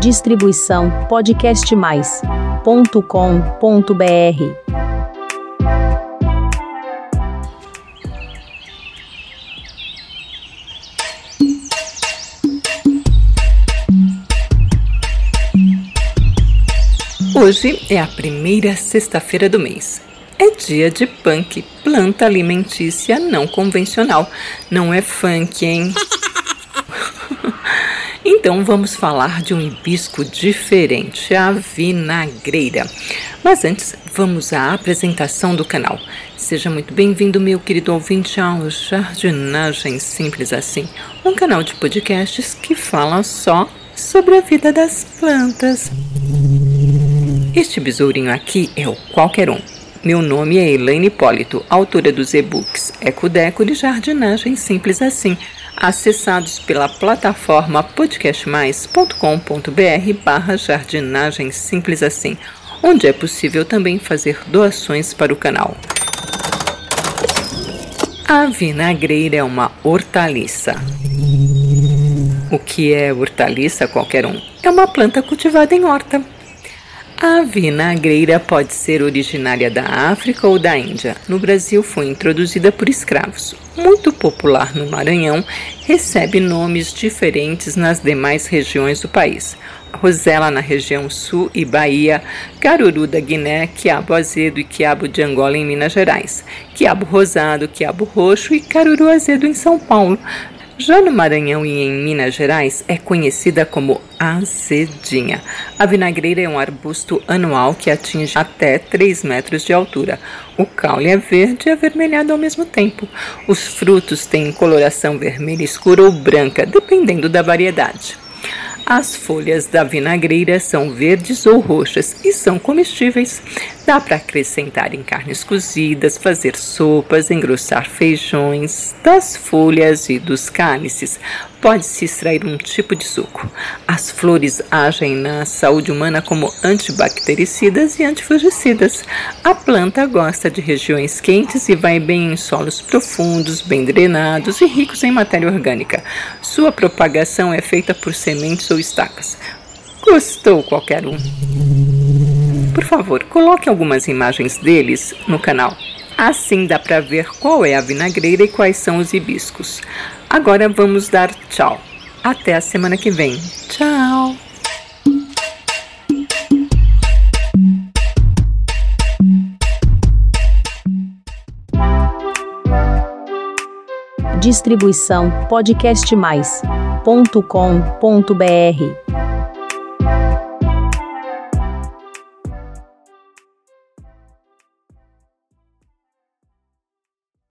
Distribuição podcastmais.com.br. Hoje é a primeira sexta-feira do mês. É dia de punk, planta alimentícia não convencional. Não é funk, hein? Então vamos falar de um hibisco diferente, a vinagreira. Mas antes, vamos à apresentação do canal. Seja muito bem-vindo, meu querido ouvinte, ao Jardinagem Simples Assim, um canal de podcasts que fala só sobre a vida das plantas. Este besourinho aqui é o Qualquer Um. Meu nome é Elaine Hipólito, autora dos e-books Ecodeco de Jardinagem Simples Assim, acessados pela plataforma podcastmais.com.br barra jardinagem simples assim, onde é possível também fazer doações para o canal. A vinagreira é uma hortaliça. O que é hortaliça qualquer um? É uma planta cultivada em horta. A vinagreira pode ser originária da África ou da Índia. No Brasil foi introduzida por escravos. Muito popular no Maranhão, recebe nomes diferentes nas demais regiões do país. Rosela na região sul e Bahia, caruru da Guiné, quiabo azedo e quiabo de Angola em Minas Gerais, quiabo rosado, quiabo roxo e caruru azedo em São Paulo. Já no Maranhão e em Minas Gerais, é conhecida como azedinha. A vinagreira é um arbusto anual que atinge até 3 metros de altura. O caule é verde e avermelhado ao mesmo tempo. Os frutos têm coloração vermelha escura ou branca, dependendo da variedade. As folhas da vinagreira são verdes ou roxas e são comestíveis. Dá para acrescentar em carnes cozidas, fazer sopas, engrossar feijões. Das folhas e dos cálices pode-se extrair um tipo de suco. As flores agem na saúde humana como antibactericidas e antifugicidas. A planta gosta de regiões quentes e vai bem em solos profundos, bem drenados e ricos em matéria orgânica. Sua propagação é feita por sementes ou estacas. Gostou qualquer um? Por favor, coloque algumas imagens deles no canal. Assim dá para ver qual é a vinagreira e quais são os hibiscos. Agora vamos dar tchau. Até a semana que vem. Tchau! Distribuição podcastmais.com.br